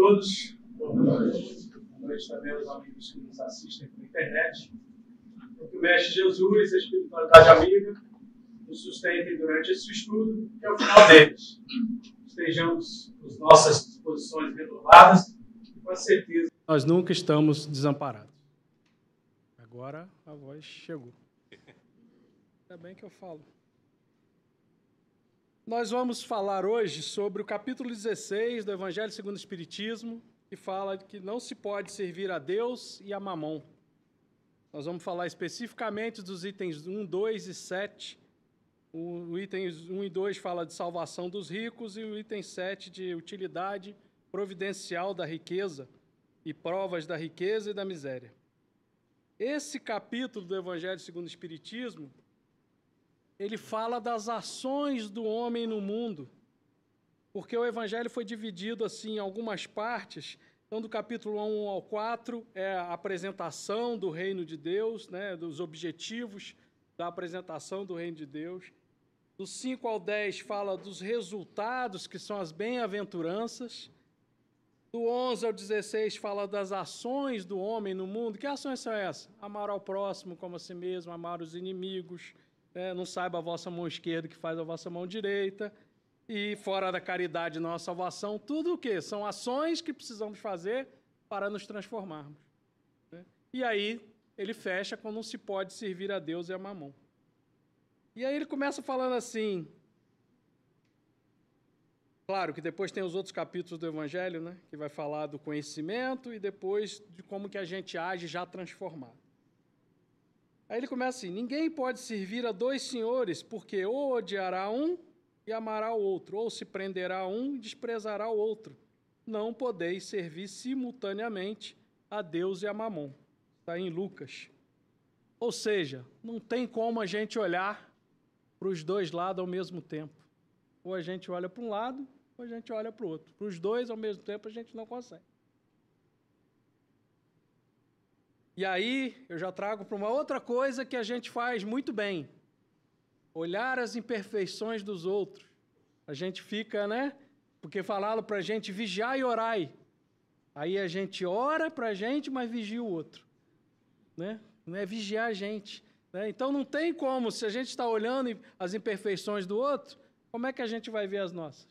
todos. Boa noite. Boa noite também aos amigos que nos assistem pela internet. Que o Mestre Jesus, a espiritualidade amiga, nos sustentem durante esse estudo, que é o final deles. Estejamos com as nossas disposições renovadas e com a certeza. Nós nunca estamos desamparados. Agora a voz chegou. Ainda bem que eu falo. Nós vamos falar hoje sobre o capítulo 16 do Evangelho segundo o Espiritismo, que fala que não se pode servir a Deus e a Mamon. Nós vamos falar especificamente dos itens 1, 2 e 7. O item 1 e 2 fala de salvação dos ricos e o item 7 de utilidade providencial da riqueza e provas da riqueza e da miséria. Esse capítulo do Evangelho segundo o Espiritismo ele fala das ações do homem no mundo. Porque o evangelho foi dividido assim em algumas partes. Então, do capítulo 1 ao 4 é a apresentação do reino de Deus, né, dos objetivos da apresentação do reino de Deus. Do 5 ao 10 fala dos resultados, que são as bem-aventuranças. Do 11 ao 16 fala das ações do homem no mundo. Que ações são essas? Amar ao próximo como a si mesmo, amar os inimigos, é, não saiba a vossa mão esquerda que faz a vossa mão direita, e fora da caridade não há salvação, tudo o que? São ações que precisamos fazer para nos transformarmos. Né? E aí ele fecha com não se pode servir a Deus e a mamão. E aí ele começa falando assim. Claro que depois tem os outros capítulos do Evangelho, né? Que vai falar do conhecimento e depois de como que a gente age já transformado. Aí ele começa assim: ninguém pode servir a dois senhores, porque ou odiará um e amará o outro, ou se prenderá a um e desprezará o outro. Não podeis servir simultaneamente a Deus e a Mamon. Está em Lucas. Ou seja, não tem como a gente olhar para os dois lados ao mesmo tempo. Ou a gente olha para um lado, ou a gente olha para o outro. Para os dois ao mesmo tempo a gente não consegue. E aí eu já trago para uma outra coisa que a gente faz muito bem: olhar as imperfeições dos outros. A gente fica, né? Porque falaram para a gente vigiar e orai. Aí a gente ora para a gente, mas vigia o outro. Né? Não é vigiar a gente. Né? Então não tem como, se a gente está olhando as imperfeições do outro, como é que a gente vai ver as nossas?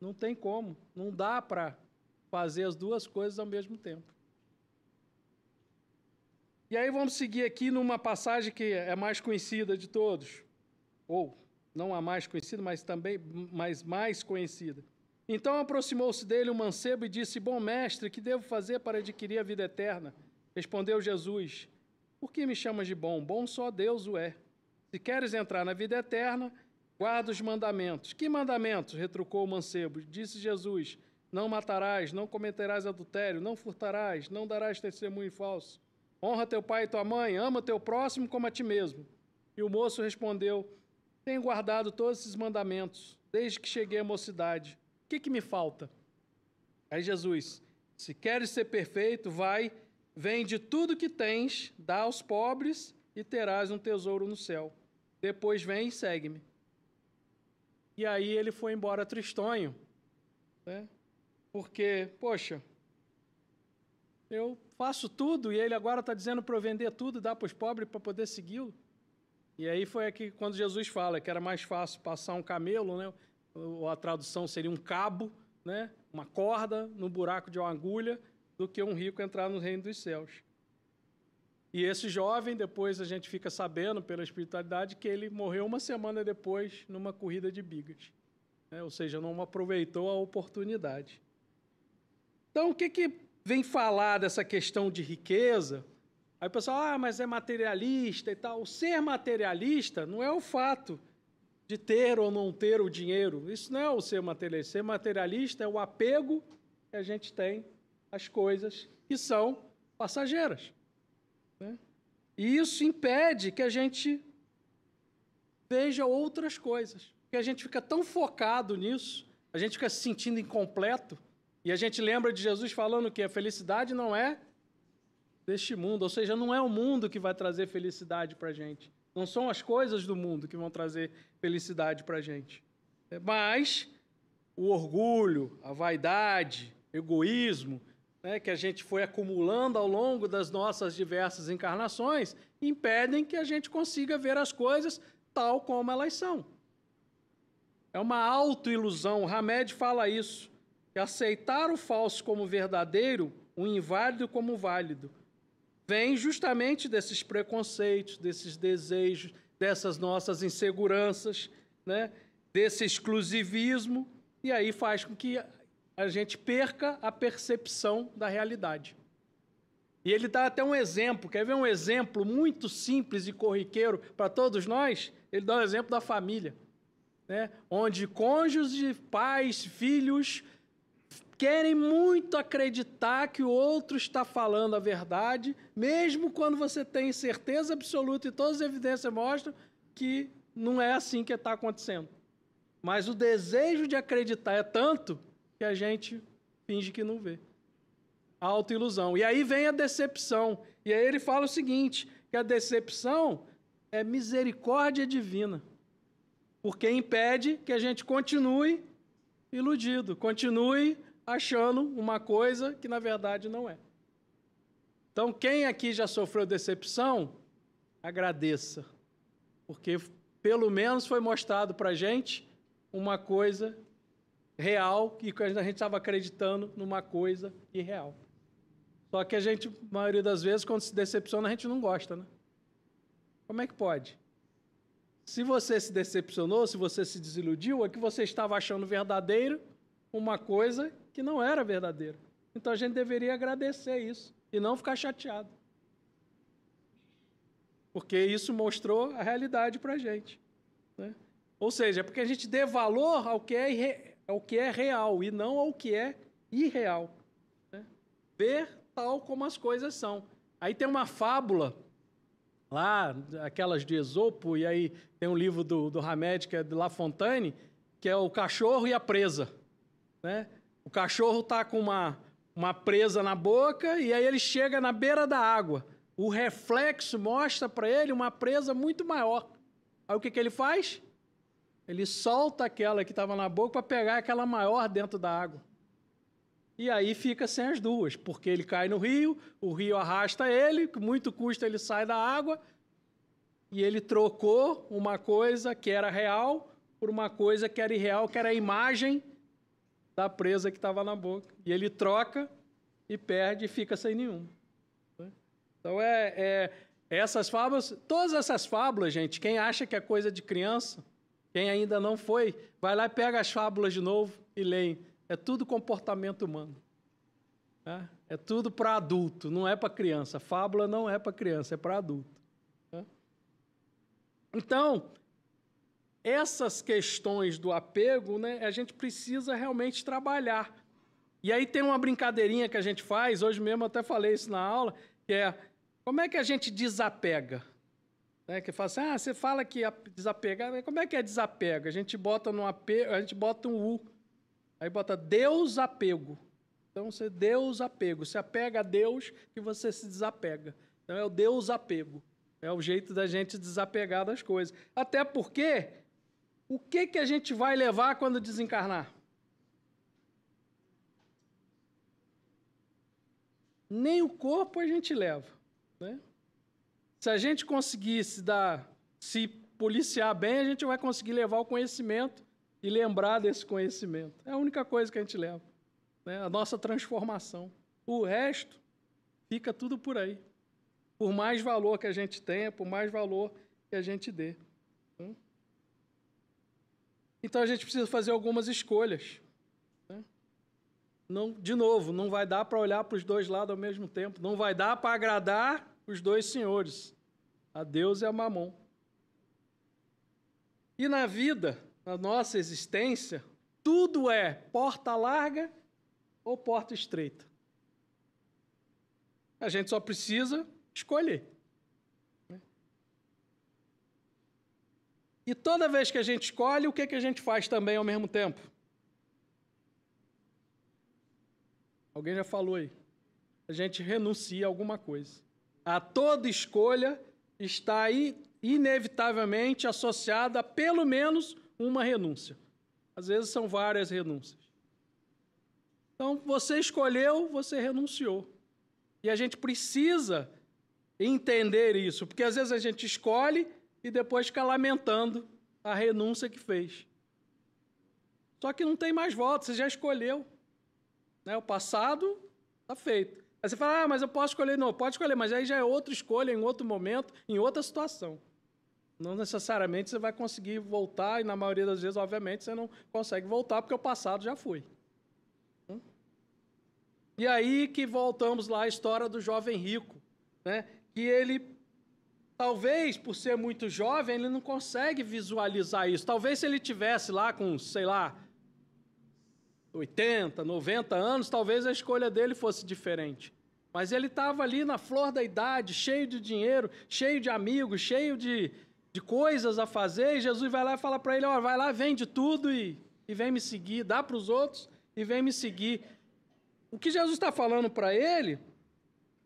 Não tem como. Não dá para fazer as duas coisas ao mesmo tempo. E aí vamos seguir aqui numa passagem que é mais conhecida de todos, ou não a mais conhecida, mas também mais conhecida. Então aproximou-se dele um mancebo e disse: Bom mestre, que devo fazer para adquirir a vida eterna? Respondeu Jesus: Por que me chamas de bom? Bom só Deus o é. Se queres entrar na vida eterna, guarda os mandamentos. Que mandamentos? retrucou o mancebo. Disse Jesus: Não matarás, não cometerás adultério, não furtarás, não darás testemunho falso Honra teu pai e tua mãe, ama teu próximo como a ti mesmo. E o moço respondeu: Tenho guardado todos esses mandamentos, desde que cheguei à mocidade. O que, que me falta? Aí Jesus: Se queres ser perfeito, vai, vende tudo que tens, dá aos pobres e terás um tesouro no céu. Depois vem e segue-me. E aí ele foi embora tristonho, né? porque, poxa, eu faço tudo e ele agora está dizendo para eu vender tudo, dar para os pobres para poder segui-lo. E aí foi aqui quando Jesus fala que era mais fácil passar um camelo, né? ou a tradução seria um cabo, né? uma corda no buraco de uma agulha, do que um rico entrar no reino dos céus. E esse jovem, depois a gente fica sabendo pela espiritualidade que ele morreu uma semana depois numa corrida de bigas. Né? Ou seja, não aproveitou a oportunidade. Então, o que, que vem falar dessa questão de riqueza, aí o pessoal, ah, mas é materialista e tal. Ser materialista não é o fato de ter ou não ter o dinheiro. Isso não é o ser materialista. Ser materialista é o apego que a gente tem às coisas que são passageiras. Né? E isso impede que a gente veja outras coisas. Porque a gente fica tão focado nisso, a gente fica se sentindo incompleto, e a gente lembra de Jesus falando que a felicidade não é deste mundo, ou seja, não é o mundo que vai trazer felicidade para a gente. Não são as coisas do mundo que vão trazer felicidade para a gente. Mas o orgulho, a vaidade, egoísmo, né, que a gente foi acumulando ao longo das nossas diversas encarnações, impedem que a gente consiga ver as coisas tal como elas são. É uma autoilusão. O Hamed fala isso, que aceitar o falso como verdadeiro, o inválido como válido, vem justamente desses preconceitos, desses desejos, dessas nossas inseguranças, né, desse exclusivismo, e aí faz com que a gente perca a percepção da realidade. E ele dá até um exemplo, quer ver um exemplo muito simples e corriqueiro para todos nós? Ele dá o um exemplo da família, né? onde cônjuges, pais, filhos querem muito acreditar que o outro está falando a verdade, mesmo quando você tem certeza absoluta e todas as evidências mostram que não é assim que está acontecendo. Mas o desejo de acreditar é tanto que a gente finge que não vê. A autoilusão. E aí vem a decepção. E aí ele fala o seguinte: que a decepção é misericórdia divina. Porque impede que a gente continue iludido, continue achando uma coisa que na verdade não é. Então, quem aqui já sofreu decepção, agradeça. Porque pelo menos foi mostrado para gente uma coisa real e que a gente estava acreditando numa coisa irreal. Só que a gente, a maioria das vezes, quando se decepciona, a gente não gosta, né? Como é que pode? Se você se decepcionou, se você se desiludiu, é que você estava achando verdadeiro uma coisa que não era verdadeira. Então a gente deveria agradecer isso e não ficar chateado. Porque isso mostrou a realidade para a gente. Né? Ou seja, é porque a gente dê valor ao que é ao que é real e não ao que é irreal. Né? Ver tal como as coisas são. Aí tem uma fábula lá, aquelas de Esopo, e aí tem um livro do, do Hamed, que é de La Fontaine, que é o cachorro e a presa. Né? O cachorro está com uma, uma presa na boca e aí ele chega na beira da água. O reflexo mostra para ele uma presa muito maior. Aí o que, que ele faz? Ele solta aquela que estava na boca para pegar aquela maior dentro da água. E aí fica sem as duas, porque ele cai no rio, o rio arrasta ele, com muito custo ele sai da água, e ele trocou uma coisa que era real por uma coisa que era irreal, que era a imagem da presa que estava na boca. E ele troca e perde e fica sem nenhum. Então é, é essas fábulas, todas essas fábulas, gente, quem acha que é coisa de criança, quem ainda não foi, vai lá e pega as fábulas de novo e leia. É tudo comportamento humano. Né? É tudo para adulto, não é para criança. Fábula não é para criança, é para adulto. Né? Então, essas questões do apego, né, a gente precisa realmente trabalhar. E aí tem uma brincadeirinha que a gente faz, hoje mesmo até falei isso na aula, que é como é que a gente desapega? Né, que fala assim, ah, você fala que desapegar, como é que é desapego? A gente bota no apego, a gente bota um U, aí bota Deus apego. Então você Deus apego, se apega a Deus que você se desapega. Então é o Deus apego. É o jeito da gente desapegar das coisas. Até porque o que que a gente vai levar quando desencarnar? Nem o corpo a gente leva, né? Se a gente conseguir se dar, se policiar bem, a gente vai conseguir levar o conhecimento e lembrar desse conhecimento. É a única coisa que a gente leva, né? a nossa transformação. O resto fica tudo por aí. Por mais valor que a gente tenha, por mais valor que a gente dê. Então a gente precisa fazer algumas escolhas. Né? Não, de novo, não vai dar para olhar para os dois lados ao mesmo tempo. Não vai dar para agradar os dois senhores, a Deus e a Mamon. E na vida, na nossa existência, tudo é porta larga ou porta estreita. A gente só precisa escolher. E toda vez que a gente escolhe, o que, que a gente faz também ao mesmo tempo? Alguém já falou aí. A gente renuncia a alguma coisa a toda escolha está aí inevitavelmente associada a pelo menos uma renúncia. Às vezes são várias renúncias. Então, você escolheu, você renunciou. E a gente precisa entender isso, porque às vezes a gente escolhe e depois fica lamentando a renúncia que fez. Só que não tem mais volta, você já escolheu. Né? O passado está feito. Aí você fala, ah, mas eu posso escolher. Não, pode escolher, mas aí já é outra escolha, em outro momento, em outra situação. Não necessariamente você vai conseguir voltar, e na maioria das vezes, obviamente, você não consegue voltar, porque o passado já foi. E aí que voltamos lá à história do jovem rico, né? que ele, talvez por ser muito jovem, ele não consegue visualizar isso. Talvez se ele tivesse lá com, sei lá, 80, 90 anos, talvez a escolha dele fosse diferente. Mas ele estava ali na flor da idade, cheio de dinheiro, cheio de amigos, cheio de, de coisas a fazer, e Jesus vai lá e fala para ele: ó, vai lá, vende tudo e, e vem me seguir, dá para os outros e vem me seguir. O que Jesus está falando para ele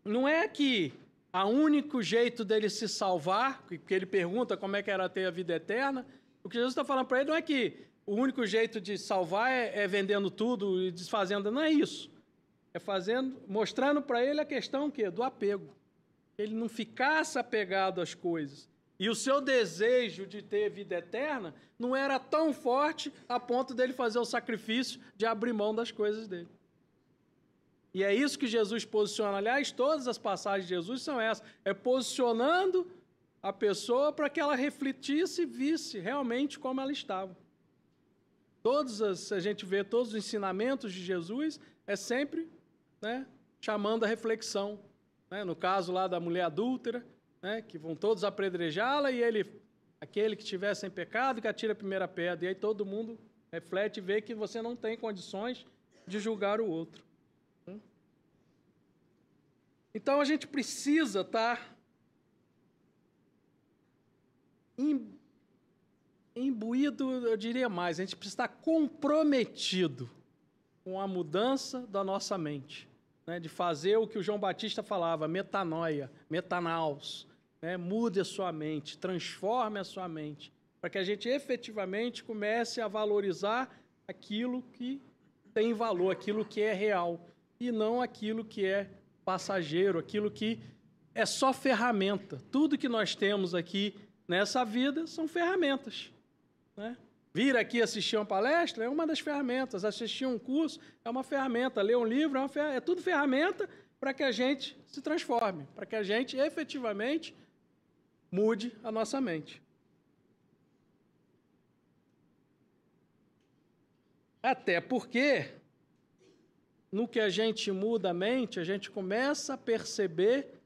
não é que o único jeito dele se salvar, porque ele pergunta como é que era ter a vida eterna, o que Jesus está falando para ele não é que o único jeito de salvar é, é vendendo tudo e desfazendo, não é isso. É fazendo, mostrando para ele a questão que do apego. Ele não ficasse apegado às coisas. E o seu desejo de ter vida eterna não era tão forte a ponto dele fazer o sacrifício de abrir mão das coisas dele. E é isso que Jesus posiciona. Aliás, todas as passagens de Jesus são essas: é posicionando a pessoa para que ela refletisse e visse realmente como ela estava. Todos as, a gente vê todos os ensinamentos de Jesus é sempre né, chamando a reflexão. Né? No caso lá da mulher adúltera, né, que vão todos apedrejá-la e ele, aquele que estiver sem pecado, que atira a primeira pedra. E aí todo mundo reflete e vê que você não tem condições de julgar o outro. Então a gente precisa estar tá imbuído, eu diria mais, a gente precisa estar comprometido com a mudança da nossa mente, né? de fazer o que o João Batista falava, metanoia, metanaus, né? mude a sua mente, transforme a sua mente, para que a gente efetivamente comece a valorizar aquilo que tem valor, aquilo que é real, e não aquilo que é passageiro, aquilo que é só ferramenta. Tudo que nós temos aqui nessa vida são ferramentas. Né? Vir aqui assistir uma palestra é uma das ferramentas, assistir um curso é uma ferramenta, ler um livro é, é tudo ferramenta para que a gente se transforme, para que a gente efetivamente mude a nossa mente. Até porque no que a gente muda a mente, a gente começa a perceber,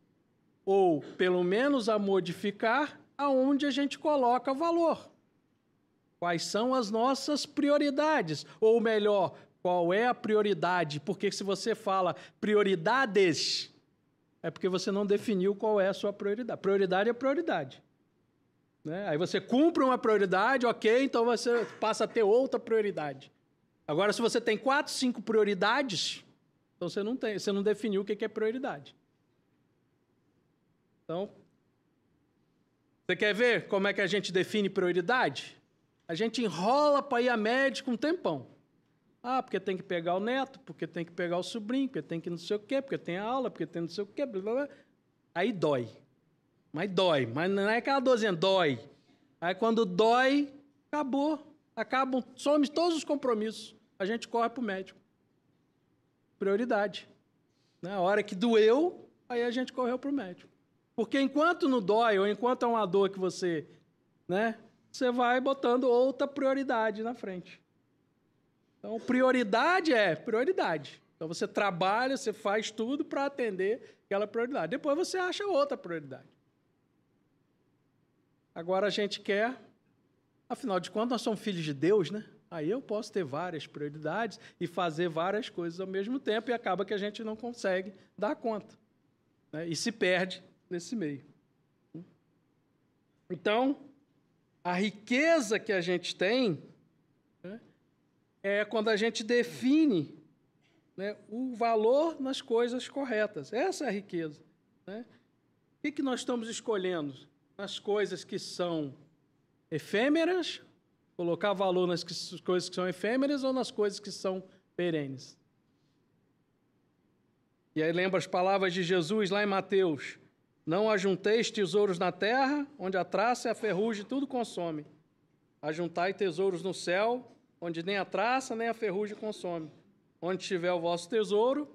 ou pelo menos a modificar, aonde a gente coloca valor. Quais são as nossas prioridades? Ou melhor, qual é a prioridade? Porque se você fala prioridades, é porque você não definiu qual é a sua prioridade. Prioridade é prioridade. Né? Aí você cumpre uma prioridade, ok, então você passa a ter outra prioridade. Agora, se você tem quatro, cinco prioridades, então você não tem, você não definiu o que é prioridade. Então, você quer ver como é que a gente define prioridade? A gente enrola para ir a médico um tempão. Ah, porque tem que pegar o neto, porque tem que pegar o sobrinho, porque tem que não sei o quê, porque tem aula, porque tem não sei o quê, blá, blá, blá. Aí dói. Mas dói. Mas não é aquela dorzinha, dói. Aí quando dói, acabou. Acabam, some todos os compromissos a gente corre para o médico. Prioridade. Na né? hora que doeu, aí a gente correu para o médico. Porque enquanto não dói, ou enquanto é uma dor que você, né, você vai botando outra prioridade na frente. Então, prioridade é prioridade. Então, você trabalha, você faz tudo para atender aquela prioridade. Depois você acha outra prioridade. Agora a gente quer, afinal de contas, nós somos filhos de Deus, né? Aí eu posso ter várias prioridades e fazer várias coisas ao mesmo tempo e acaba que a gente não consegue dar conta. Né? E se perde nesse meio. Então, a riqueza que a gente tem né, é quando a gente define né, o valor nas coisas corretas. Essa é a riqueza. Né? O que, que nós estamos escolhendo? Nas coisas que são efêmeras Colocar valor nas coisas que são efêmeras ou nas coisas que são perenes? E aí lembra as palavras de Jesus lá em Mateus: Não ajunteis tesouros na terra, onde a traça e a ferrugem tudo consome. Ajuntai tesouros no céu, onde nem a traça nem a ferrugem consome. Onde estiver o vosso tesouro,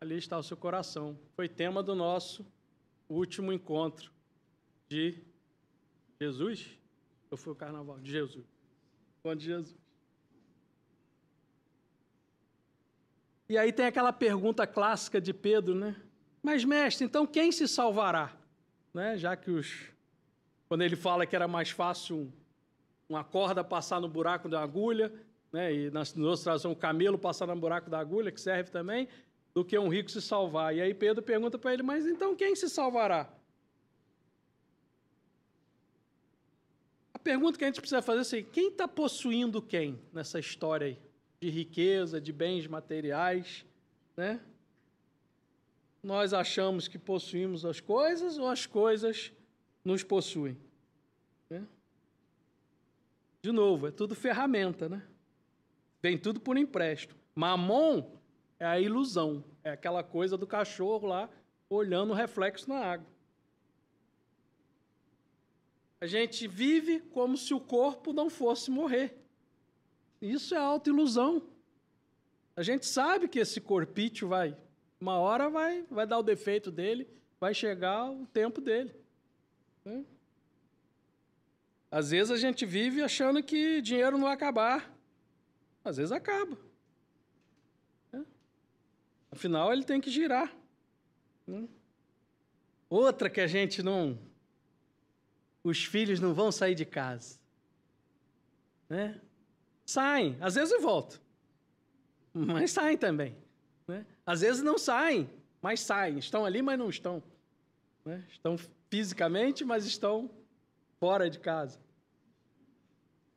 ali está o seu coração. Foi tema do nosso último encontro de Jesus. Eu fui o carnaval de Jesus. De Jesus. E aí tem aquela pergunta clássica de Pedro, né? Mas, mestre, então quem se salvará? Né? Já que os. Quando ele fala que era mais fácil uma corda passar no buraco da agulha, né? e na nossa tradução, um camelo passar no buraco da agulha, que serve também, do que um rico se salvar. E aí Pedro pergunta para ele: Mas então quem se salvará? Pergunta que a gente precisa fazer é assim: quem está possuindo quem nessa história aí? de riqueza, de bens materiais, né? Nós achamos que possuímos as coisas ou as coisas nos possuem? Né? De novo, é tudo ferramenta, né? Vem tudo por empréstimo. Mamon é a ilusão, é aquela coisa do cachorro lá olhando o reflexo na água. A gente vive como se o corpo não fosse morrer. Isso é autoilusão. A gente sabe que esse corpício vai, uma hora vai, vai dar o defeito dele, vai chegar o tempo dele. Né? Às vezes a gente vive achando que dinheiro não vai acabar. Às vezes acaba. Né? Afinal, ele tem que girar. Né? Outra que a gente não. Os filhos não vão sair de casa. Né? Saem, às vezes voltam, mas saem também. Né? Às vezes não saem, mas saem. Estão ali, mas não estão. Né? Estão fisicamente, mas estão fora de casa.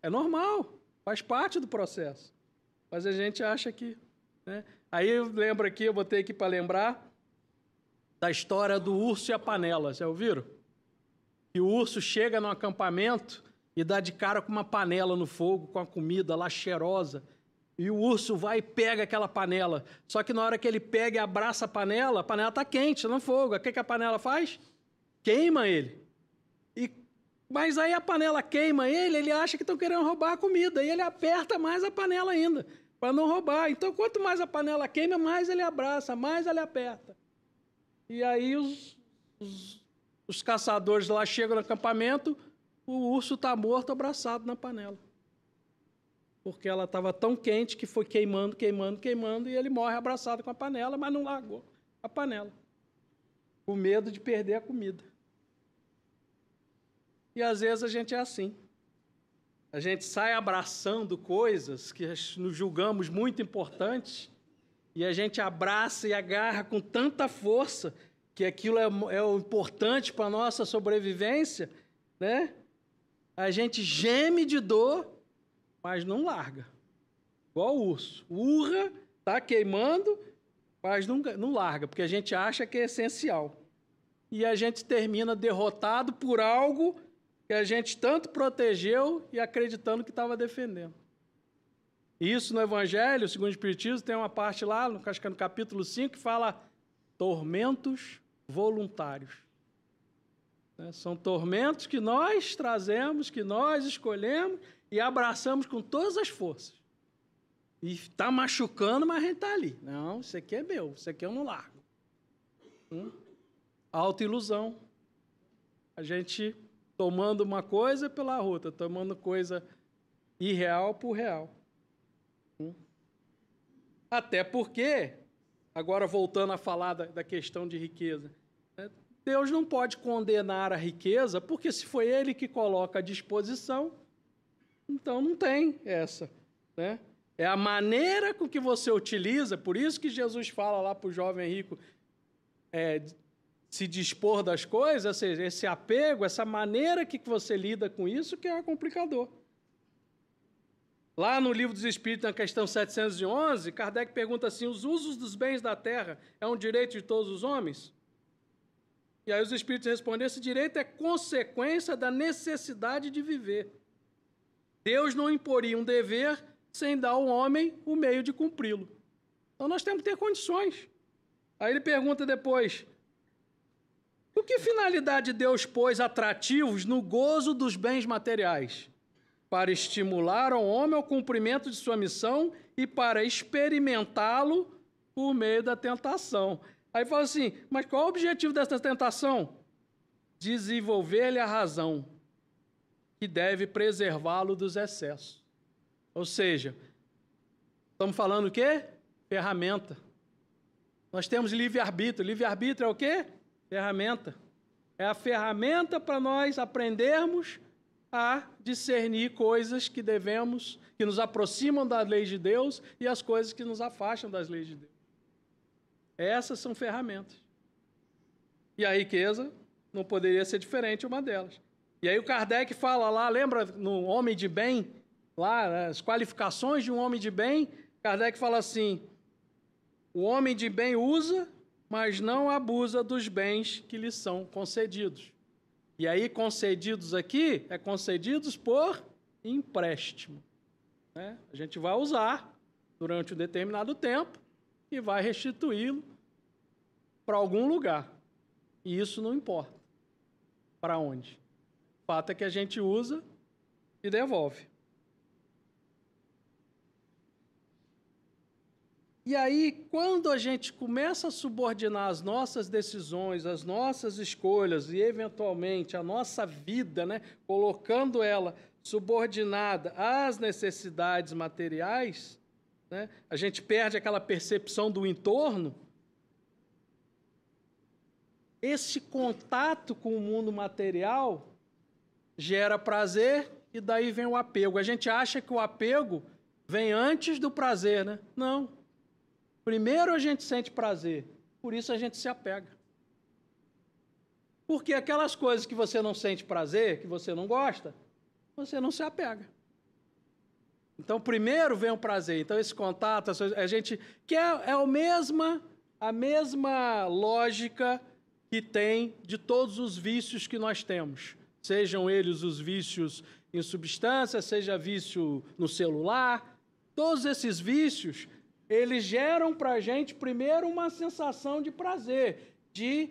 É normal, faz parte do processo. Mas a gente acha que. Né? Aí eu lembro aqui, eu botei aqui para lembrar da história do urso e a panela. Já ouviram? Que o urso chega no acampamento e dá de cara com uma panela no fogo, com a comida lá cheirosa. E o urso vai e pega aquela panela. Só que na hora que ele pega e abraça a panela, a panela está quente, no fogo. O que, que a panela faz? Queima ele. E, mas aí a panela queima ele, ele acha que estão querendo roubar a comida. E ele aperta mais a panela ainda, para não roubar. Então, quanto mais a panela queima, mais ele abraça, mais ele aperta. E aí os, os, os caçadores lá chegam no acampamento, o urso está morto abraçado na panela. Porque ela estava tão quente que foi queimando, queimando, queimando, e ele morre abraçado com a panela, mas não largou a panela. Com medo de perder a comida. E às vezes a gente é assim. A gente sai abraçando coisas que nos julgamos muito importantes, e a gente abraça e agarra com tanta força que aquilo é, é o importante para a nossa sobrevivência, né? a gente geme de dor, mas não larga. Igual o urso. Urra, está queimando, mas não, não larga, porque a gente acha que é essencial. E a gente termina derrotado por algo que a gente tanto protegeu e acreditando que estava defendendo. Isso no Evangelho, segundo o Espiritismo, tem uma parte lá, acho que é no capítulo 5, que fala tormentos voluntários. Né? São tormentos que nós trazemos, que nós escolhemos e abraçamos com todas as forças. E está machucando, mas a gente está ali. Não, isso aqui é meu, isso aqui eu não largo. Hum? Autoilusão. A gente tomando uma coisa pela outra, tomando coisa irreal por real. Hum? Até porque, agora voltando a falar da, da questão de riqueza, Deus não pode condenar a riqueza, porque se foi Ele que coloca à disposição, então não tem essa. Né? É a maneira com que você utiliza, por isso que Jesus fala lá para o jovem rico é, se dispor das coisas, ou seja, esse apego, essa maneira que você lida com isso que é complicador. Lá no Livro dos Espíritos, na questão 711, Kardec pergunta assim: os usos dos bens da terra é um direito de todos os homens? E aí os espíritos respondem: esse direito é consequência da necessidade de viver. Deus não imporia um dever sem dar ao homem o meio de cumpri-lo. Então nós temos que ter condições. Aí ele pergunta depois: por que finalidade Deus pôs atrativos no gozo dos bens materiais? Para estimular ao homem ao cumprimento de sua missão e para experimentá-lo por meio da tentação. Aí fala assim: mas qual é o objetivo dessa tentação? Desenvolver-lhe a razão, que deve preservá-lo dos excessos. Ou seja, estamos falando o quê? Ferramenta. Nós temos livre-arbítrio. Livre-arbítrio é o quê? Ferramenta. É a ferramenta para nós aprendermos a discernir coisas que devemos, que nos aproximam das leis de Deus e as coisas que nos afastam das leis de Deus. Essas são ferramentas. E a riqueza não poderia ser diferente uma delas. E aí o Kardec fala lá, lembra no Homem de Bem, lá as qualificações de um homem de bem, Kardec fala assim: o homem de bem usa mas não abusa dos bens que lhe são concedidos. E aí, concedidos aqui, é concedidos por empréstimo. Né? A gente vai usar durante um determinado tempo e vai restituí-lo para algum lugar. E isso não importa para onde. O fato é que a gente usa e devolve. E aí, quando a gente começa a subordinar as nossas decisões, as nossas escolhas e, eventualmente, a nossa vida, né, colocando ela subordinada às necessidades materiais, né, a gente perde aquela percepção do entorno. Esse contato com o mundo material gera prazer e daí vem o apego. A gente acha que o apego vem antes do prazer, né? Não. Primeiro a gente sente prazer, por isso a gente se apega. Porque aquelas coisas que você não sente prazer, que você não gosta, você não se apega. Então, primeiro vem o prazer. Então, esse contato, a gente que é, é a mesma a mesma lógica que tem de todos os vícios que nós temos. Sejam eles os vícios em substância, seja vício no celular, todos esses vícios eles geram para a gente, primeiro, uma sensação de prazer, de.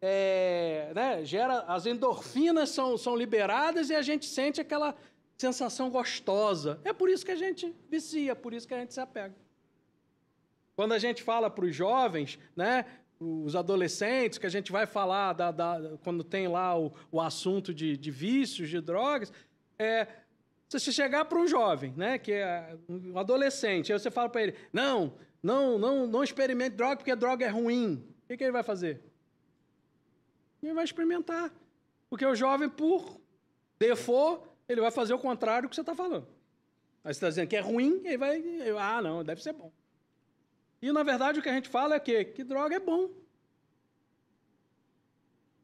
É, né, gera, as endorfinas são, são liberadas e a gente sente aquela sensação gostosa. É por isso que a gente vicia, por isso que a gente se apega. Quando a gente fala para os jovens, né, os adolescentes, que a gente vai falar da, da, quando tem lá o, o assunto de, de vícios, de drogas, é, se você chegar para um jovem, né, que é um adolescente, aí você fala para ele: não, não, não, não experimente droga porque droga é ruim. O que, que ele vai fazer? Ele vai experimentar. Porque o jovem, por default, ele vai fazer o contrário do que você está falando. Aí você está dizendo que é ruim, ele vai. Ah, não, deve ser bom. E na verdade o que a gente fala é que, que droga é bom.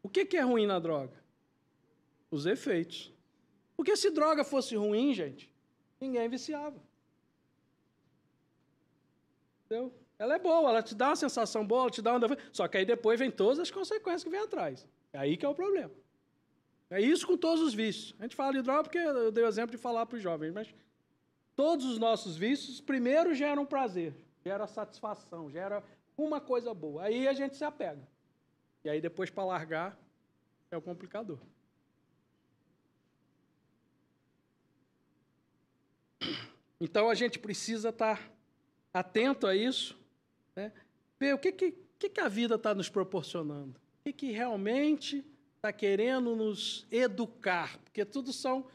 O que, que é ruim na droga? Os efeitos. Porque se droga fosse ruim, gente, ninguém viciava. Entendeu? Ela é boa, ela te dá uma sensação boa, ela te dá uma... Só que aí depois vem todas as consequências que vem atrás. É aí que é o problema. É isso com todos os vícios. A gente fala de droga porque eu dei o exemplo de falar para os jovens, mas todos os nossos vícios primeiro geram prazer, gera satisfação, gera uma coisa boa. Aí a gente se apega. E aí depois para largar é o complicador. Então a gente precisa estar atento a isso, né? ver o que, que, que a vida está nos proporcionando, o que, que realmente está querendo nos educar, porque tudo são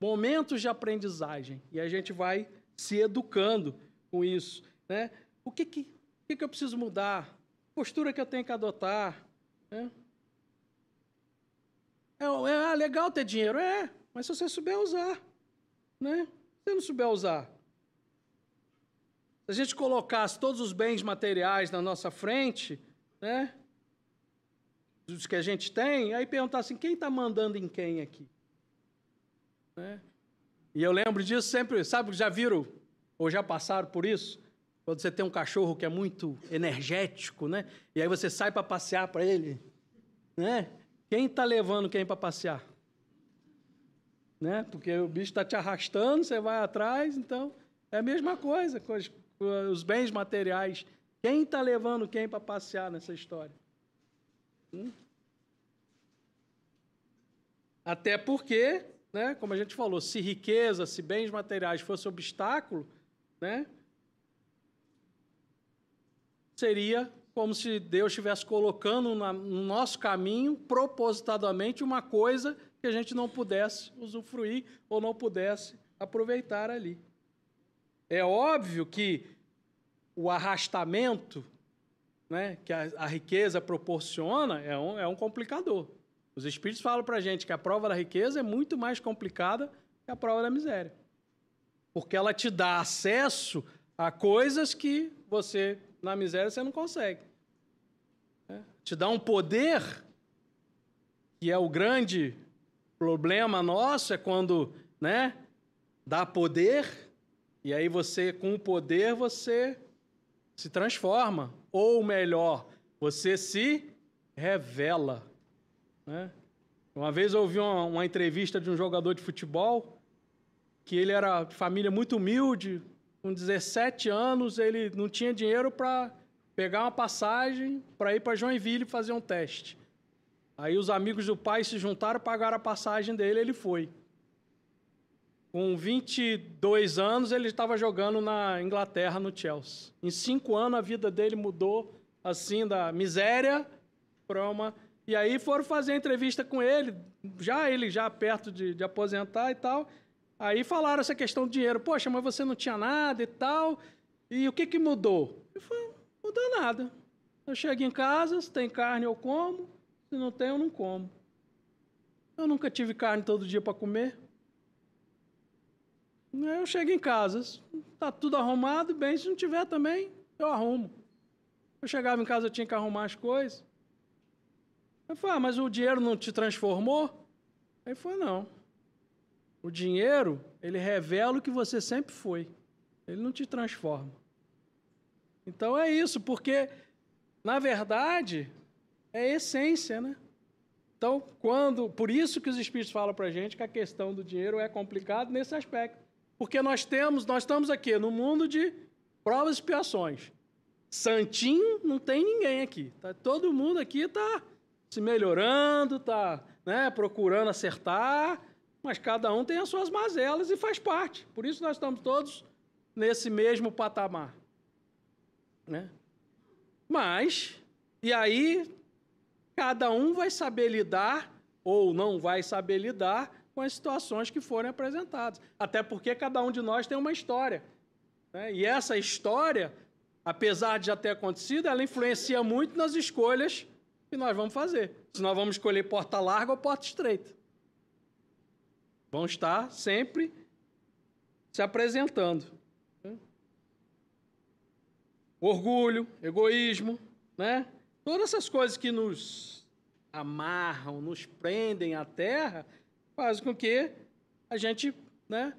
momentos de aprendizagem e a gente vai se educando com isso. Né? O que, que, que, que eu preciso mudar? Postura que eu tenho que adotar? Né? É, é legal ter dinheiro? É, mas se você souber usar. Né? Se não souber usar. Se a gente colocasse todos os bens materiais na nossa frente, né? Dos que a gente tem, aí perguntasse assim, quem está mandando em quem aqui? Né? E eu lembro disso sempre, sabe, já viram, ou já passaram por isso? Quando você tem um cachorro que é muito energético, né? E aí você sai para passear para ele, né? Quem está levando quem para passear? né? Porque o bicho está te arrastando, você vai atrás, então é a mesma coisa com os, com os bens materiais Quem está levando quem para passear nessa história? Até porque, né, como a gente falou, se riqueza, se bens materiais fosse obstáculo, né, seria como se Deus estivesse colocando no nosso caminho, propositadamente, uma coisa que a gente não pudesse usufruir ou não pudesse aproveitar ali. É óbvio que o arrastamento né, que a, a riqueza proporciona é um, é um complicador. Os Espíritos falam para a gente que a prova da riqueza é muito mais complicada que a prova da miséria. Porque ela te dá acesso a coisas que você, na miséria, você não consegue. É. Te dá um poder, que é o grande problema nosso, é quando né, dá poder e aí você, com o poder, você se transforma. Ou melhor, você se revela. Né? Uma vez eu ouvi uma, uma, entrevista de um jogador de futebol que ele era de família muito humilde, com 17 anos, ele não tinha dinheiro para pegar uma passagem para ir para Joinville fazer um teste. Aí os amigos do pai se juntaram, pagaram a passagem dele, ele foi. Com 22 anos, ele estava jogando na Inglaterra, no Chelsea. Em cinco anos, a vida dele mudou, assim, da miséria para uma... E aí foram fazer entrevista com ele, já ele já perto de, de aposentar e tal. Aí falaram essa questão do dinheiro. Poxa, mas você não tinha nada e tal. E o que, que mudou? Ele falou, mudou nada. Eu chego em casa, se tem carne eu como, se não tem eu não como. Eu nunca tive carne todo dia para comer. Eu chego em casa, tá tudo arrumado, bem, se não tiver também, eu arrumo. Eu chegava em casa, eu tinha que arrumar as coisas. Eu falei, ah, mas o dinheiro não te transformou? Aí foi, não. O dinheiro, ele revela o que você sempre foi. Ele não te transforma. Então é isso, porque, na verdade, é essência, né? Então, quando. Por isso que os Espíritos falam para a gente que a questão do dinheiro é complicada nesse aspecto. Porque nós temos, nós estamos aqui no mundo de provas e expiações. Santinho não tem ninguém aqui. Tá, todo mundo aqui está se melhorando, está né, procurando acertar, mas cada um tem as suas mazelas e faz parte. Por isso nós estamos todos nesse mesmo patamar. Né? Mas, e aí, cada um vai saber lidar ou não vai saber lidar com as situações que forem apresentadas. Até porque cada um de nós tem uma história. Né? E essa história, apesar de já ter acontecido, ela influencia muito nas escolhas que nós vamos fazer. Se nós vamos escolher porta larga ou porta estreita. Vão estar sempre se apresentando. Né? Orgulho, egoísmo, né? Todas essas coisas que nos amarram, nos prendem à terra, faz com que a gente, né?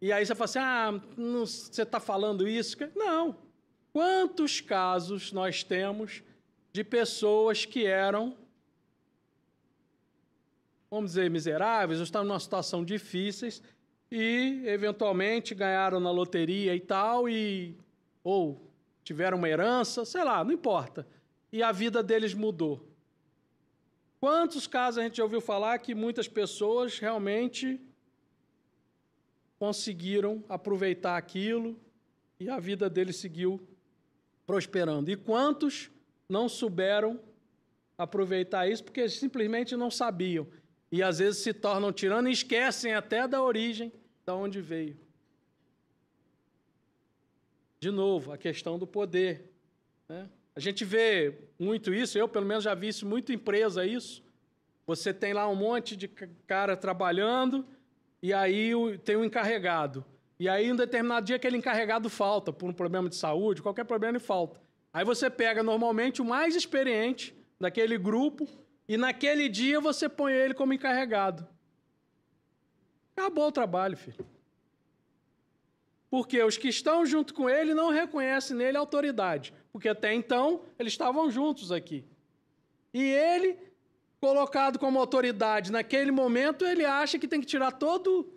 E aí você fala assim, ah, não, você está falando isso? Não. Quantos casos nós temos de pessoas que eram, vamos dizer, miseráveis, ou estavam numa situação difíceis e, eventualmente, ganharam na loteria e tal, e, ou tiveram uma herança, sei lá, não importa. E a vida deles mudou. Quantos casos a gente ouviu falar que muitas pessoas realmente conseguiram aproveitar aquilo e a vida deles seguiu prosperando? E quantos não souberam aproveitar isso porque simplesmente não sabiam? E às vezes se tornam tirando e esquecem até da origem, da onde veio. De novo, a questão do poder. Né? A gente vê muito isso, eu pelo menos já vi isso muito empresa isso. Você tem lá um monte de cara trabalhando e aí tem um encarregado. E aí, em um determinado dia, aquele encarregado falta por um problema de saúde, qualquer problema ele falta. Aí você pega normalmente o mais experiente daquele grupo e naquele dia você põe ele como encarregado. Acabou o trabalho, filho. Porque os que estão junto com ele não reconhecem nele autoridade porque até então eles estavam juntos aqui. E ele, colocado como autoridade naquele momento, ele acha que tem que tirar todo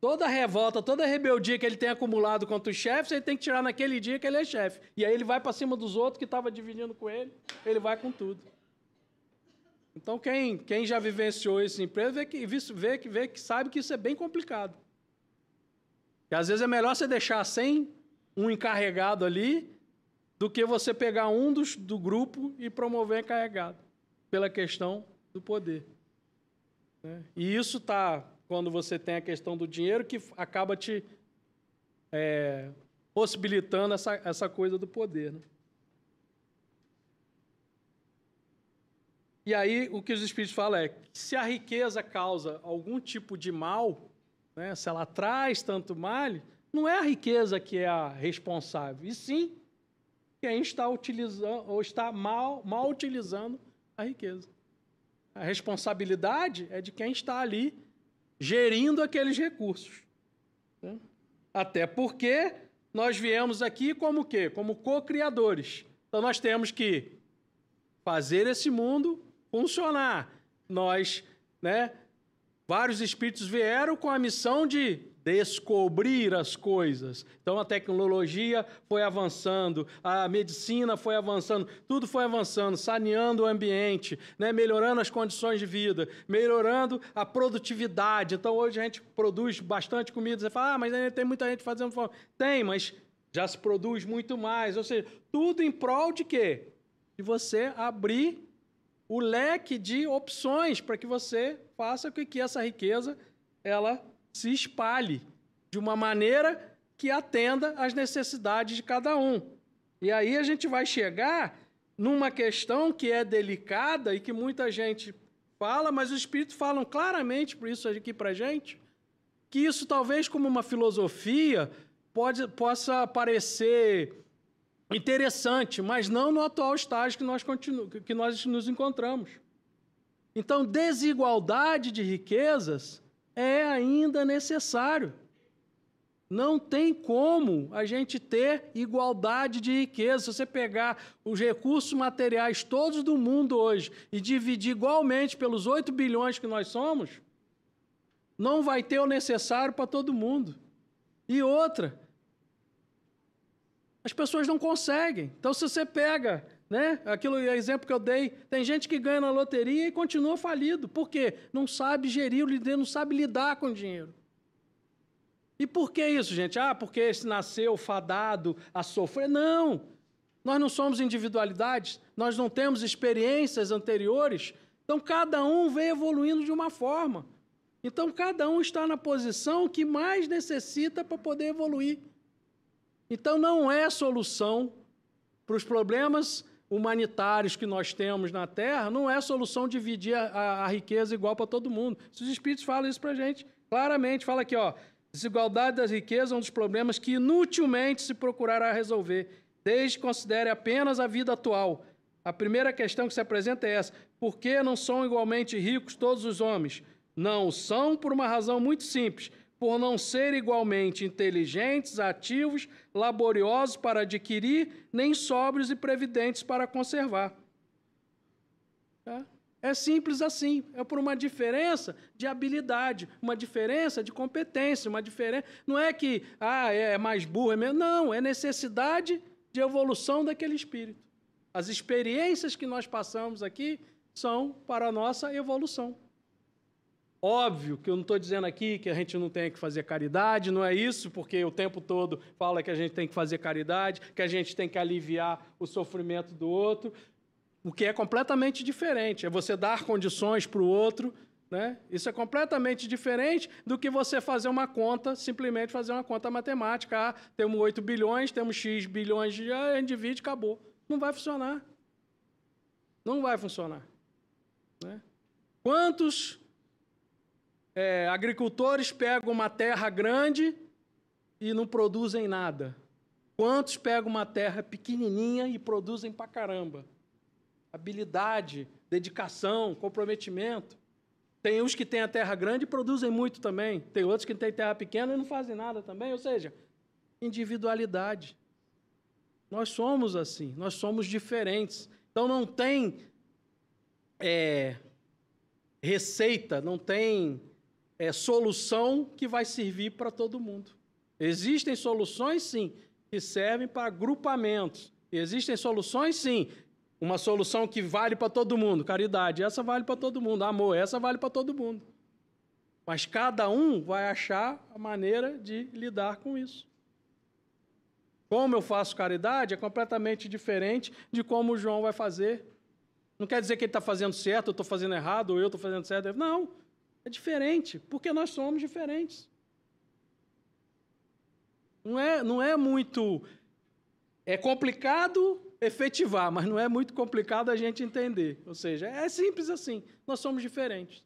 Toda revolta, toda rebeldia que ele tem acumulado contra os chefes, ele tem que tirar naquele dia que ele é chefe. E aí ele vai para cima dos outros que estavam dividindo com ele, ele vai com tudo. Então, quem, quem já vivenciou esse emprego vê que, vê, que, vê que sabe que isso é bem complicado. Que às vezes é melhor você deixar sem um encarregado ali do que você pegar um dos, do grupo e promover encarregado, pela questão do poder. Né? E isso está quando você tem a questão do dinheiro, que acaba te é, possibilitando essa, essa coisa do poder. Né? E aí, o que os Espíritos falam é que se a riqueza causa algum tipo de mal, né, se ela traz tanto mal, não é a riqueza que é a responsável, e sim quem está utilizando ou está mal, mal utilizando a riqueza. A responsabilidade é de quem está ali gerindo aqueles recursos. Né? Até porque nós viemos aqui como quê? Como co-criadores. Então nós temos que fazer esse mundo funcionar. Nós, né, vários espíritos vieram com a missão de descobrir as coisas. Então a tecnologia foi avançando, a medicina foi avançando, tudo foi avançando, saneando o ambiente, né, melhorando as condições de vida, melhorando a produtividade. Então hoje a gente produz bastante comida. Você fala, ah, mas ainda tem muita gente fazendo fome. Tem, mas já se produz muito mais. Ou seja, tudo em prol de quê? De você abrir o leque de opções para que você faça com que essa riqueza ela se espalhe de uma maneira que atenda às necessidades de cada um. E aí a gente vai chegar numa questão que é delicada e que muita gente fala, mas os espíritos falam claramente por isso aqui para gente, que isso talvez como uma filosofia pode, possa parecer interessante, mas não no atual estágio que nós, continu, que nós nos encontramos. Então, desigualdade de riquezas é ainda necessário. Não tem como a gente ter igualdade de riqueza. Se você pegar os recursos materiais todos do mundo hoje e dividir igualmente pelos 8 bilhões que nós somos, não vai ter o necessário para todo mundo. E outra, as pessoas não conseguem. Então, se você pega né? Aquilo exemplo que eu dei, tem gente que ganha na loteria e continua falido. Por quê? Não sabe gerir o dinheiro, não sabe lidar com o dinheiro. E por que isso, gente? Ah, porque esse nasceu fadado a sofrer? Não. Nós não somos individualidades, nós não temos experiências anteriores. Então cada um vem evoluindo de uma forma. Então cada um está na posição que mais necessita para poder evoluir. Então não é solução para os problemas humanitários que nós temos na Terra, não é solução dividir a, a, a riqueza igual para todo mundo. Os Espíritos falam isso para a gente claramente. Fala aqui, ó, desigualdade das riquezas é um dos problemas que inutilmente se procurará resolver, desde que considere apenas a vida atual. A primeira questão que se apresenta é essa: por que não são igualmente ricos todos os homens? Não são por uma razão muito simples por não ser igualmente inteligentes, ativos, laboriosos para adquirir, nem sóbrios e previdentes para conservar. É, é simples assim, é por uma diferença de habilidade, uma diferença de competência, uma diferença. Não é que ah, é mais burro, é menos. Não, é necessidade de evolução daquele espírito. As experiências que nós passamos aqui são para a nossa evolução. Óbvio que eu não estou dizendo aqui que a gente não tem que fazer caridade, não é isso, porque o tempo todo fala que a gente tem que fazer caridade, que a gente tem que aliviar o sofrimento do outro, o que é completamente diferente. É você dar condições para o outro, né? Isso é completamente diferente do que você fazer uma conta, simplesmente fazer uma conta matemática. Ah, temos 8 bilhões, temos X bilhões de. Ah, divide, acabou. Não vai funcionar. Não vai funcionar. Né? Quantos é, agricultores pegam uma terra grande e não produzem nada. Quantos pegam uma terra pequenininha e produzem pra caramba? Habilidade, dedicação, comprometimento. Tem uns que têm a terra grande e produzem muito também. Tem outros que têm terra pequena e não fazem nada também. Ou seja, individualidade. Nós somos assim, nós somos diferentes. Então não tem é, receita, não tem é, solução que vai servir para todo mundo. Existem soluções, sim, que servem para agrupamentos. existem soluções, sim. Uma solução que vale para todo mundo, caridade, essa vale para todo mundo. Amor, essa vale para todo mundo. Mas cada um vai achar a maneira de lidar com isso. Como eu faço caridade é completamente diferente de como o João vai fazer. Não quer dizer que ele está fazendo certo, eu estou fazendo errado, ou eu estou fazendo certo. Não, é diferente, porque nós somos diferentes. Não é, não é muito. É complicado efetivar, mas não é muito complicado a gente entender. Ou seja, é simples assim. Nós somos diferentes.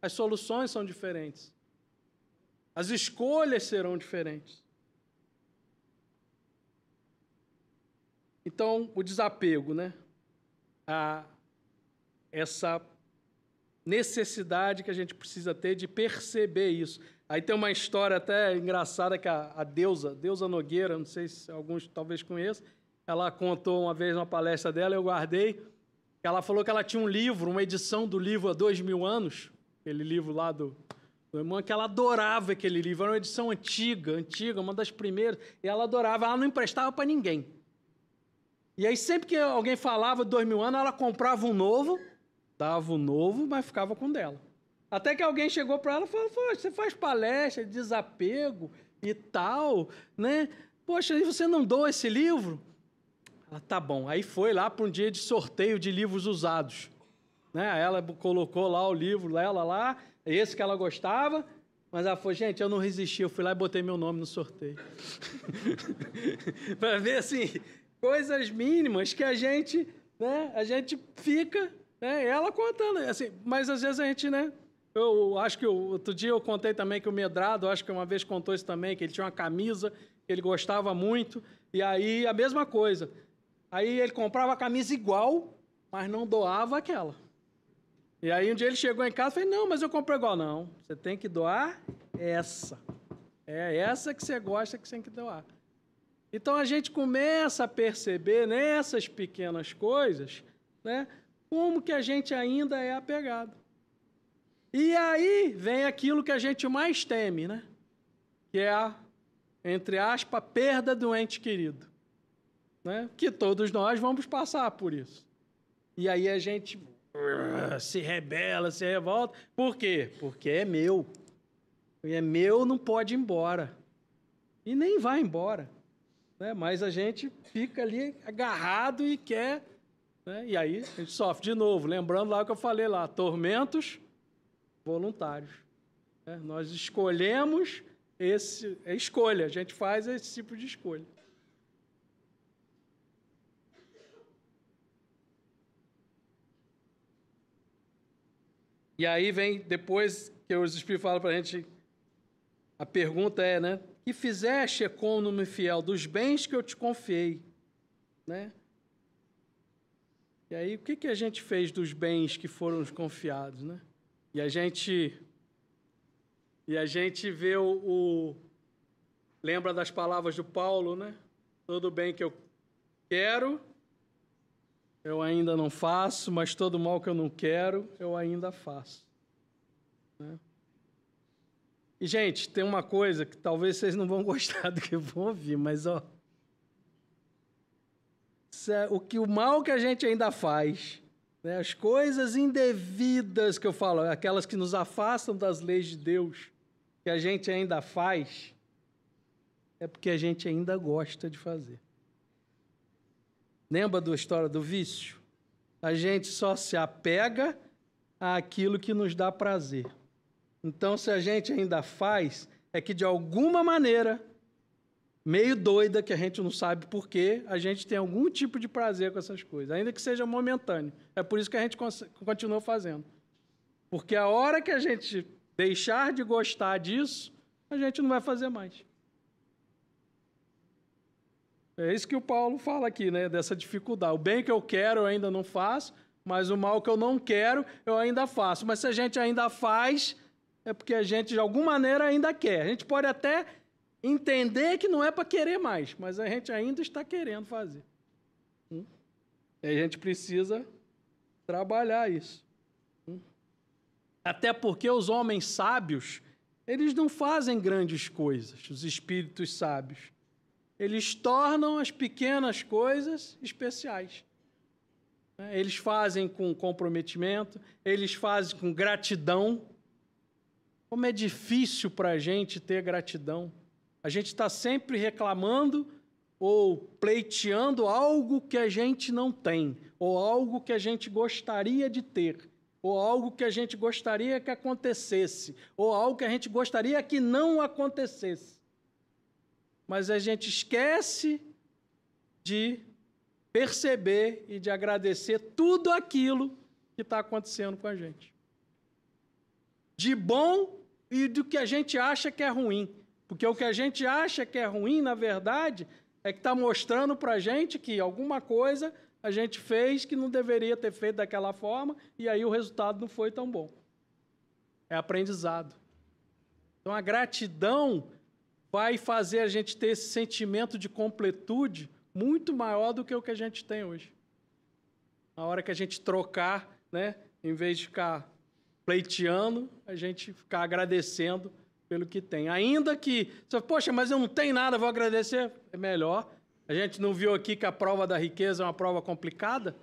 As soluções são diferentes. As escolhas serão diferentes. Então, o desapego, né? A essa necessidade que a gente precisa ter de perceber isso. Aí tem uma história até engraçada que a, a deusa, deusa Nogueira, não sei se alguns talvez conheçam, ela contou uma vez uma palestra dela, eu guardei, ela falou que ela tinha um livro, uma edição do livro há dois mil anos, aquele livro lá do, do irmão, que ela adorava aquele livro, era uma edição antiga, antiga, uma das primeiras, e ela adorava, ela não emprestava para ninguém. E aí sempre que alguém falava dois mil anos, ela comprava um novo, dava o novo, mas ficava com dela. Até que alguém chegou para ela e falou: você faz palestra de desapego e tal, né? Poxa, e você não doa esse livro? Ela, tá bom. Aí foi lá para um dia de sorteio de livros usados. Né? Ela colocou lá o livro dela lá, esse que ela gostava, mas ela falou, gente, eu não resisti, eu fui lá e botei meu nome no sorteio. para ver assim, coisas mínimas que a gente, né, a gente fica, né, ela contando, assim, mas às vezes a gente, né, eu acho que eu, outro dia eu contei também que o Medrado, acho que uma vez contou isso também, que ele tinha uma camisa que ele gostava muito, e aí a mesma coisa. Aí ele comprava a camisa igual, mas não doava aquela. E aí um dia ele chegou em casa e falou: Não, mas eu comprei igual. Não, você tem que doar essa. É essa que você gosta que você tem que doar. Então a gente começa a perceber nessas pequenas coisas, né, como que a gente ainda é apegado. E aí vem aquilo que a gente mais teme, né? Que é a, entre aspas, perda do ente querido. Né? Que todos nós vamos passar por isso. E aí a gente uh, se rebela, se revolta. Por quê? Porque é meu. E é meu, não pode ir embora. E nem vai embora. Né? Mas a gente fica ali agarrado e quer. Né? E aí a gente sofre de novo. Lembrando lá o que eu falei lá: tormentos voluntários. É, nós escolhemos esse. É escolha, a gente faz esse tipo de escolha. E aí vem, depois que os Espíritos falam para a gente, a pergunta é, né? Que fizeste, econômico fiel, dos bens que eu te confiei, né? E aí, o que, que a gente fez dos bens que foram confiados, né? E a gente e a gente vê o, o lembra das palavras do Paulo, né? Todo bem que eu quero, eu ainda não faço, mas todo mal que eu não quero, eu ainda faço. Né? E, gente, tem uma coisa que talvez vocês não vão gostar do que vão ouvir, mas, ó. É o, que, o mal que a gente ainda faz, né? As coisas indevidas que eu falo, aquelas que nos afastam das leis de Deus, que a gente ainda faz, é porque a gente ainda gosta de fazer. Lembra da história do vício? A gente só se apega àquilo que nos dá prazer. Então, se a gente ainda faz, é que de alguma maneira meio doida, que a gente não sabe porquê, a gente tem algum tipo de prazer com essas coisas, ainda que seja momentâneo. É por isso que a gente continua fazendo. Porque a hora que a gente deixar de gostar disso, a gente não vai fazer mais. É isso que o Paulo fala aqui, né? Dessa dificuldade. O bem que eu quero eu ainda não faço, mas o mal que eu não quero eu ainda faço. Mas se a gente ainda faz, é porque a gente de alguma maneira ainda quer. A gente pode até entender que não é para querer mais, mas a gente ainda está querendo fazer. Hum? E a gente precisa trabalhar isso. Hum? Até porque os homens sábios, eles não fazem grandes coisas, os espíritos sábios. Eles tornam as pequenas coisas especiais. Né? Eles fazem com comprometimento, eles fazem com gratidão. Como é difícil para a gente ter gratidão. A gente está sempre reclamando ou pleiteando algo que a gente não tem, ou algo que a gente gostaria de ter, ou algo que a gente gostaria que acontecesse, ou algo que a gente gostaria que não acontecesse. Mas a gente esquece de perceber e de agradecer tudo aquilo que está acontecendo com a gente. De bom e do que a gente acha que é ruim. Porque o que a gente acha que é ruim, na verdade, é que está mostrando para a gente que alguma coisa a gente fez que não deveria ter feito daquela forma e aí o resultado não foi tão bom. É aprendizado. Então a gratidão vai fazer a gente ter esse sentimento de completude muito maior do que o que a gente tem hoje. Na hora que a gente trocar, né, em vez de ficar pleiteando, a gente ficar agradecendo pelo que tem. Ainda que, você, poxa, mas eu não tenho nada, vou agradecer, é melhor. A gente não viu aqui que a prova da riqueza é uma prova complicada?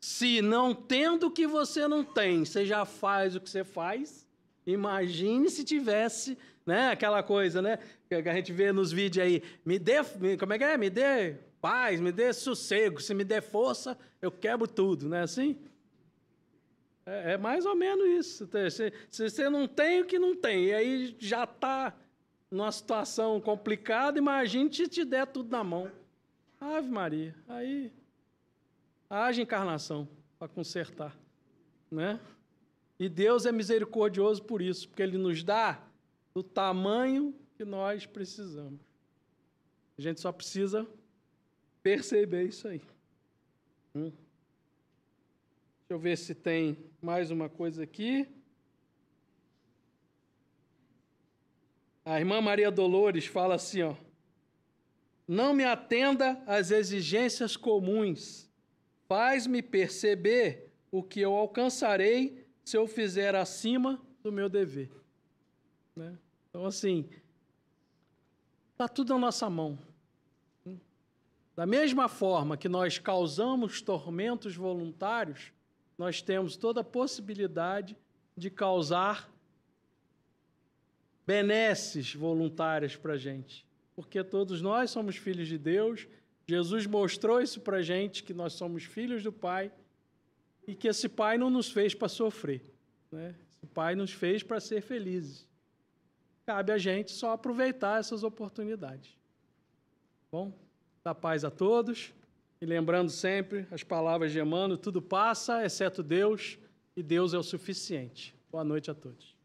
Se não tendo o que você não tem, você já faz o que você faz, imagine se tivesse, né, aquela coisa, né, que a gente vê nos vídeos aí, me dê, como é que é? Me dê paz, me dê sossego, se me der força, eu quebro tudo, não é assim? É, é mais ou menos isso. Se, você não tem o que não tem, e aí já está numa situação complicada, imagine se te der tudo na mão. Ave Maria, aí haja encarnação para consertar, né? E Deus é misericordioso por isso, porque Ele nos dá o tamanho que nós precisamos. A gente só precisa perceber isso aí. Hum. Deixa eu ver se tem mais uma coisa aqui. A irmã Maria Dolores fala assim, ó: Não me atenda às exigências comuns. Faz-me perceber o que eu alcançarei se eu fizer acima do meu dever. Né? Então, assim, está tudo na nossa mão. Da mesma forma que nós causamos tormentos voluntários, nós temos toda a possibilidade de causar benesses voluntárias para a gente. Porque todos nós somos filhos de Deus, Jesus mostrou isso para a gente, que nós somos filhos do Pai e que esse Pai não nos fez para sofrer. Né? Esse Pai nos fez para ser felizes. Cabe a gente só aproveitar essas oportunidades. Bom, da paz a todos. E lembrando sempre as palavras de Emmanuel, tudo passa, exceto Deus, e Deus é o suficiente. Boa noite a todos.